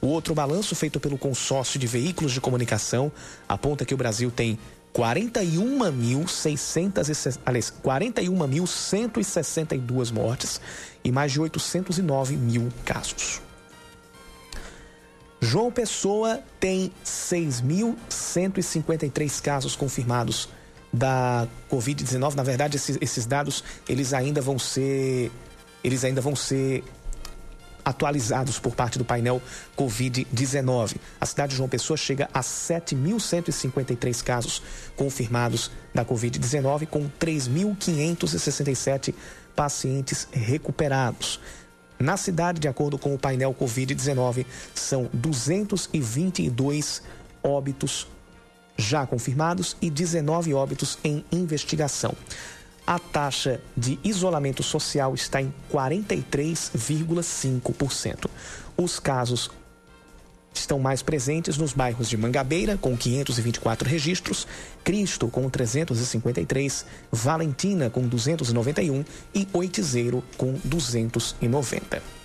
O outro balanço, feito pelo consórcio de veículos de comunicação, aponta que o Brasil tem 41.600, aliás, 41.162 mortes e mais de 809 mil casos. João Pessoa tem 6.153 casos confirmados da Covid-19. Na verdade, esses, esses, dados eles ainda vão ser eles ainda vão ser atualizados por parte do painel Covid-19. A cidade de João Pessoa chega a 7.153 casos confirmados da Covid-19, com 3.567 pacientes recuperados. Na cidade, de acordo com o painel Covid-19, são 222 óbitos já confirmados e 19 óbitos em investigação. A taxa de isolamento social está em 43,5%. Os casos estão mais presentes nos bairros de Mangabeira, com 524 registros, Cristo, com 353, Valentina, com 291 e Oitizeiro, com 290.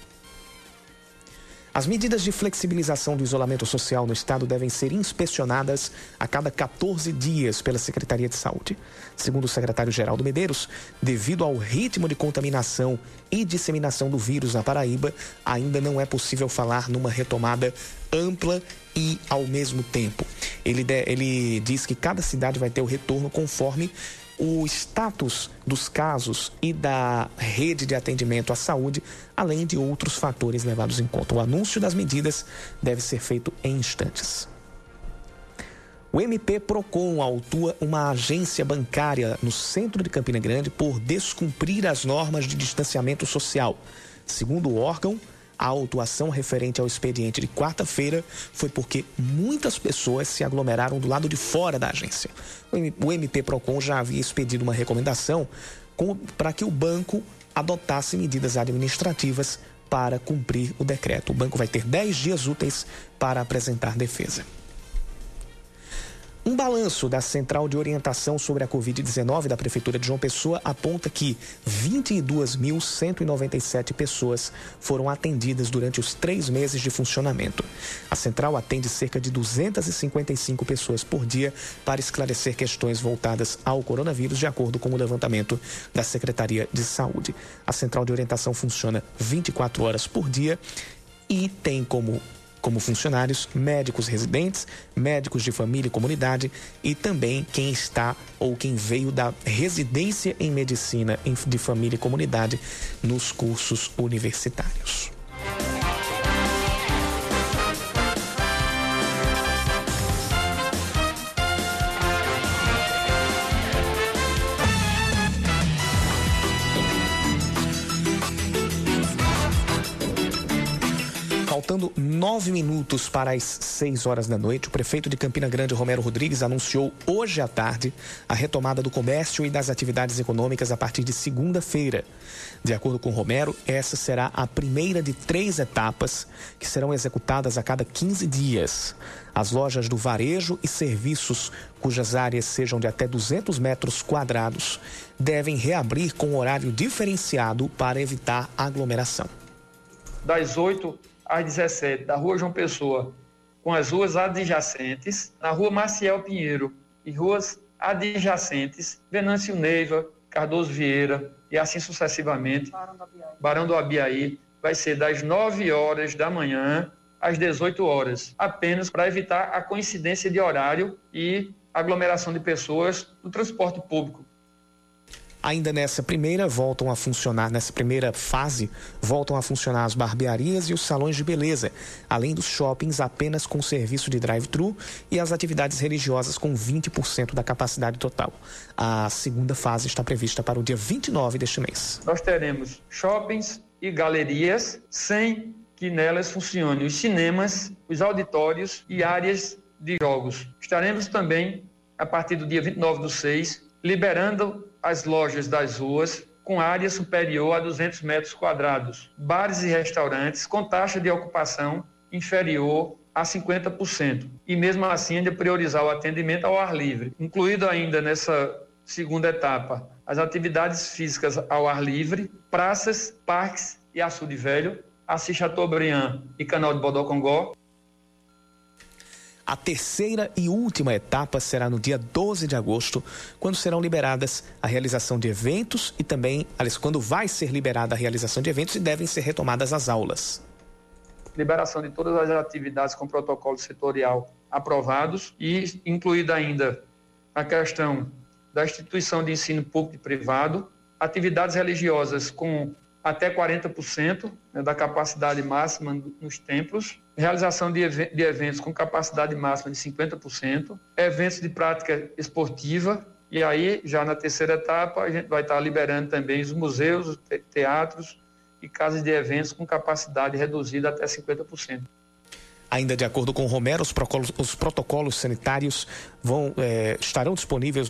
As medidas de flexibilização do isolamento social no estado devem ser inspecionadas a cada 14 dias pela Secretaria de Saúde. Segundo o secretário Geraldo Medeiros, devido ao ritmo de contaminação e disseminação do vírus na Paraíba, ainda não é possível falar numa retomada ampla e ao mesmo tempo. Ele, de, ele diz que cada cidade vai ter o retorno conforme o status dos casos e da rede de atendimento à saúde, além de outros fatores levados em conta. O anúncio das medidas deve ser feito em instantes. O MP Procon autua uma agência bancária no centro de Campina Grande por descumprir as normas de distanciamento social. Segundo o órgão, a autuação referente ao expediente de quarta-feira foi porque muitas pessoas se aglomeraram do lado de fora da agência. O MP Procon já havia expedido uma recomendação para que o banco adotasse medidas administrativas para cumprir o decreto. O banco vai ter 10 dias úteis para apresentar defesa. Um balanço da Central de Orientação sobre a Covid-19 da Prefeitura de João Pessoa aponta que 22.197 pessoas foram atendidas durante os três meses de funcionamento. A central atende cerca de 255 pessoas por dia para esclarecer questões voltadas ao coronavírus, de acordo com o levantamento da Secretaria de Saúde. A Central de Orientação funciona 24 horas por dia e tem como como funcionários, médicos residentes, médicos de família e comunidade e também quem está ou quem veio da residência em medicina de família e comunidade nos cursos universitários. Faltando nove minutos para as seis horas da noite, o prefeito de Campina Grande, Romero Rodrigues, anunciou hoje à tarde a retomada do comércio e das atividades econômicas a partir de segunda-feira. De acordo com Romero, essa será a primeira de três etapas que serão executadas a cada 15 dias. As lojas do varejo e serviços, cujas áreas sejam de até 200 metros quadrados, devem reabrir com horário diferenciado para evitar aglomeração. Das 8 às 17, da Rua João Pessoa, com as ruas adjacentes, na Rua Maciel Pinheiro e ruas adjacentes, Venâncio Neiva, Cardoso Vieira e assim sucessivamente, Barão do Abiaí, vai ser das 9 horas da manhã às 18 horas, apenas para evitar a coincidência de horário e aglomeração de pessoas no transporte público. Ainda nessa primeira voltam a funcionar, nessa primeira fase, voltam a funcionar as barbearias e os salões de beleza, além dos shoppings apenas com serviço de drive-thru e as atividades religiosas com 20% da capacidade total. A segunda fase está prevista para o dia 29 deste mês. Nós teremos shoppings e galerias sem que nelas funcionem os cinemas, os auditórios e áreas de jogos. Estaremos também, a partir do dia 29 do 6, liberando as lojas das ruas com área superior a 200 metros quadrados, bares e restaurantes com taxa de ocupação inferior a 50%. E mesmo assim ainda priorizar o atendimento ao ar livre, incluído ainda nessa segunda etapa as atividades físicas ao ar livre, praças, parques e açude velho, Assis Chateaubriand e Canal de Bodocongó, a terceira e última etapa será no dia 12 de agosto, quando serão liberadas a realização de eventos e também, aliás, quando vai ser liberada a realização de eventos e devem ser retomadas as aulas. Liberação de todas as atividades com protocolo setorial aprovados e incluída ainda a questão da instituição de ensino público e privado, atividades religiosas com até 40% né, da capacidade máxima nos templos, realização de, de eventos com capacidade máxima de 50%, eventos de prática esportiva, e aí, já na terceira etapa, a gente vai estar liberando também os museus, os teatros e casas de eventos com capacidade reduzida até 50%. Ainda de acordo com Romero, os, os protocolos sanitários vão, é, estarão disponíveis,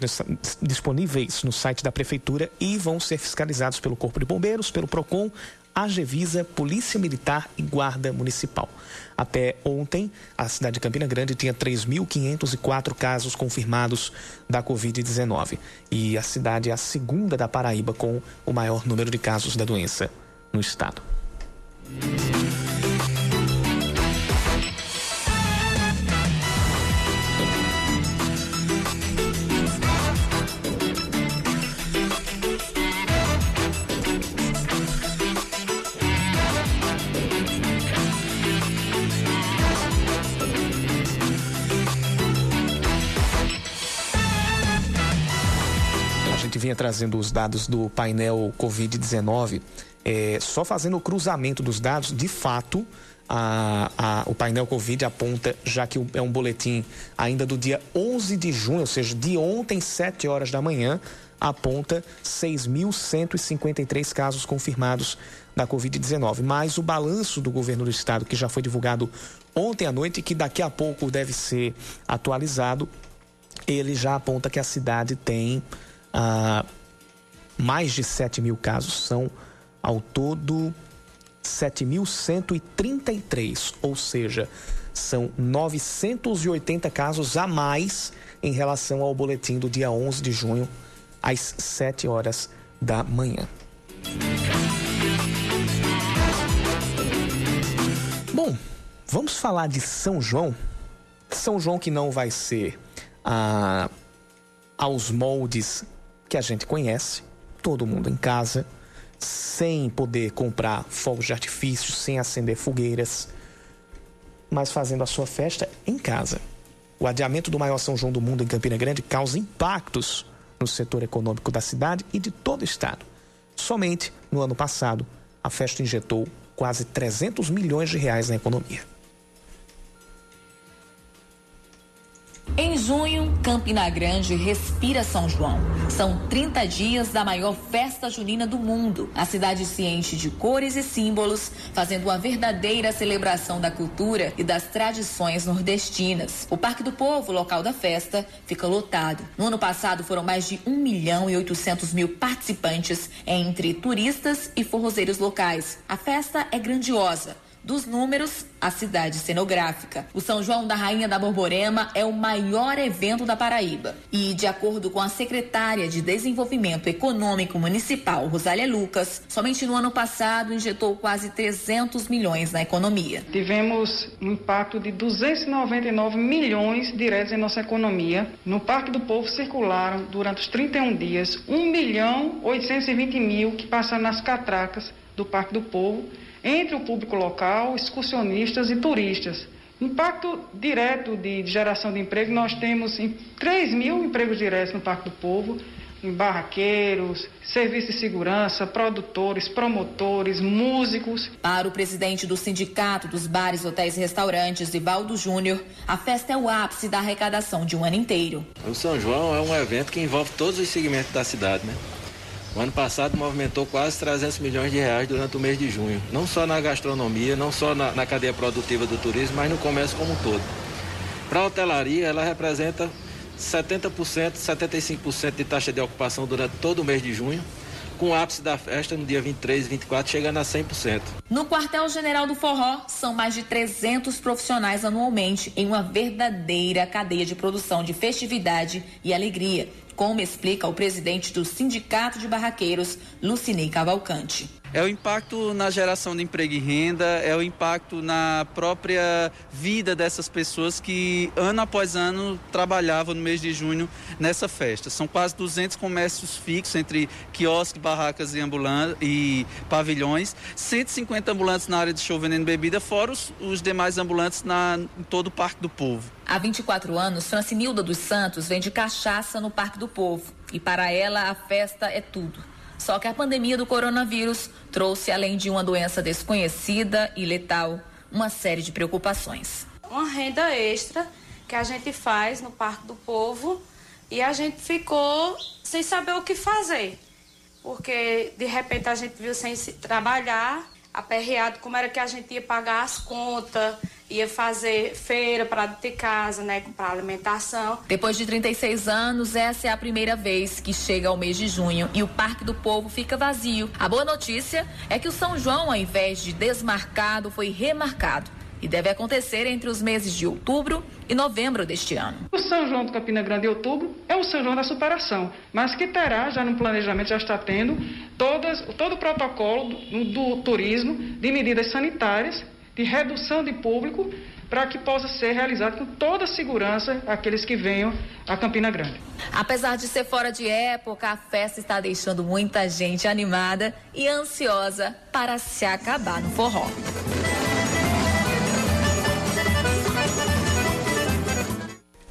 disponíveis no site da Prefeitura e vão ser fiscalizados pelo Corpo de Bombeiros, pelo PROCON, Agevisa, Polícia Militar e Guarda Municipal. Até ontem, a cidade de Campina Grande tinha 3.504 casos confirmados da Covid-19. E a cidade é a segunda da Paraíba com o maior número de casos da doença no estado. Vinha trazendo os dados do painel Covid-19, é, só fazendo o cruzamento dos dados, de fato, a, a, o painel Covid aponta, já que é um boletim ainda do dia 11 de junho, ou seja, de ontem, 7 horas da manhã, aponta 6.153 casos confirmados da Covid-19. Mas o balanço do governo do estado, que já foi divulgado ontem à noite e que daqui a pouco deve ser atualizado, ele já aponta que a cidade tem ah, mais de 7 mil casos. São, ao todo, 7.133, ou seja, são 980 casos a mais em relação ao boletim do dia 11 de junho, às 7 horas da manhã. Bom, vamos falar de São João. São João que não vai ser ah, aos moldes que a gente conhece, todo mundo em casa, sem poder comprar fogos de artifício, sem acender fogueiras, mas fazendo a sua festa em casa. O adiamento do maior São João do mundo em Campina Grande causa impactos no setor econômico da cidade e de todo o estado. Somente no ano passado, a festa injetou quase 300 milhões de reais na economia. Em junho, Campina Grande respira São João. São 30 dias da maior festa junina do mundo. A cidade se enche de cores e símbolos, fazendo uma verdadeira celebração da cultura e das tradições nordestinas. O Parque do Povo, local da festa, fica lotado. No ano passado foram mais de 1 milhão e 800 mil participantes entre turistas e forrozeiros locais. A festa é grandiosa dos números, a cidade cenográfica. O São João da Rainha da Borborema é o maior evento da Paraíba. E, de acordo com a secretária de Desenvolvimento Econômico Municipal, Rosália Lucas, somente no ano passado injetou quase 300 milhões na economia. Tivemos um impacto de 299 milhões diretos em nossa economia. No Parque do Povo circularam, durante os 31 dias, 1 milhão 820 mil que passaram nas catracas do Parque do Povo entre o público local, excursionistas e turistas. Impacto direto de geração de emprego, nós temos 3 mil empregos diretos no Parque do Povo, em barraqueiros, serviço de segurança, produtores, promotores, músicos. Para o presidente do Sindicato dos Bares, Hotéis e Restaurantes, Ivaldo Júnior, a festa é o ápice da arrecadação de um ano inteiro. O São João é um evento que envolve todos os segmentos da cidade, né? O ano passado movimentou quase 300 milhões de reais durante o mês de junho, não só na gastronomia, não só na, na cadeia produtiva do turismo, mas no comércio como um todo. Para a hotelaria, ela representa 70%, 75% de taxa de ocupação durante todo o mês de junho, com o ápice da festa no dia 23 e 24 chegando a 100%. No quartel-general do Forró, são mais de 300 profissionais anualmente em uma verdadeira cadeia de produção de festividade e alegria como explica o presidente do Sindicato de Barraqueiros, Lucinei Cavalcante. É o impacto na geração de emprego e renda, é o impacto na própria vida dessas pessoas que ano após ano trabalhavam no mês de junho nessa festa. São quase 200 comércios fixos entre quiosques, barracas e, e pavilhões, 150 ambulantes na área de show vendendo bebida, fora os, os demais ambulantes na, em todo o Parque do Povo. Há 24 anos, Francinilda dos Santos vende cachaça no Parque do Povo e para ela a festa é tudo. Só que a pandemia do coronavírus trouxe, além de uma doença desconhecida e letal, uma série de preocupações. Uma renda extra que a gente faz no Parque do Povo e a gente ficou sem saber o que fazer. Porque de repente a gente viu sem trabalhar, aperreado como era que a gente ia pagar as contas ia fazer feira para de casa, né, para alimentação. Depois de 36 anos, essa é a primeira vez que chega ao mês de junho e o Parque do Povo fica vazio. A boa notícia é que o São João, ao invés de desmarcado, foi remarcado e deve acontecer entre os meses de outubro e novembro deste ano. O São João do Campina Grande em outubro é o São João da superação, mas que terá, já no planejamento, já está tendo, todas, todo o protocolo do, do turismo de medidas sanitárias de redução de público para que possa ser realizado com toda a segurança aqueles que venham a Campina Grande. Apesar de ser fora de época, a festa está deixando muita gente animada e ansiosa para se acabar no forró.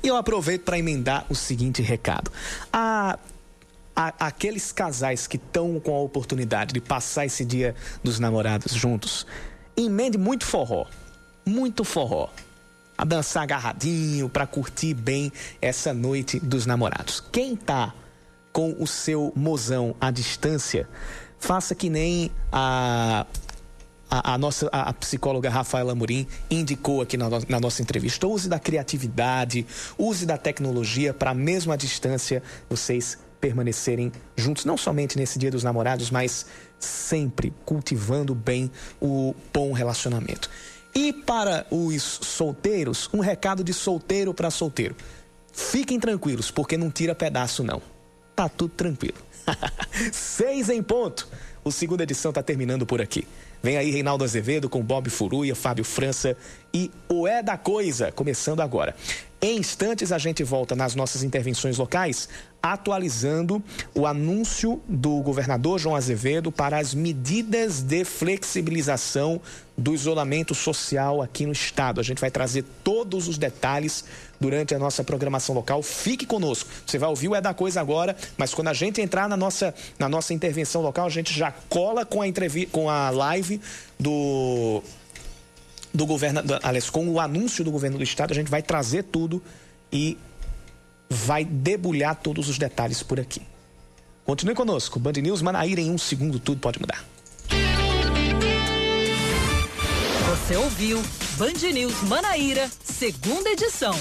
E eu aproveito para emendar o seguinte recado. A a, aqueles casais que estão com a oportunidade de passar esse dia dos namorados juntos, emende muito forró. Muito forró. A dançar agarradinho, para curtir bem essa noite dos namorados. Quem tá com o seu mozão à distância, faça que nem a a, a, nossa a, psicóloga Rafaela Amorim indicou aqui na, na, nossa entrevista. Use da criatividade, use da tecnologia para mesmo à distância vocês permanecerem juntos, não somente nesse Dia dos Namorados, mas sempre cultivando bem o bom relacionamento. E para os solteiros, um recado de solteiro para solteiro. Fiquem tranquilos, porque não tira pedaço não. Tá tudo tranquilo. Seis em ponto. O segunda edição está terminando por aqui. Vem aí Reinaldo Azevedo com Bob Furuia, Fábio França e o É da Coisa, começando agora. Em instantes a gente volta nas nossas intervenções locais, atualizando o anúncio do governador João Azevedo para as medidas de flexibilização do isolamento social aqui no estado. A gente vai trazer todos os detalhes durante a nossa programação local. Fique conosco. Você vai ouvir o É da Coisa agora, mas quando a gente entrar na nossa, na nossa intervenção local, a gente já cola com a, entrevista, com a live do do governo, aliás, com o anúncio do governo do estado, a gente vai trazer tudo e vai debulhar todos os detalhes por aqui. Continue conosco. Band News Manaíra em um segundo, tudo pode mudar. Você ouviu Band News Manaíra, segunda edição.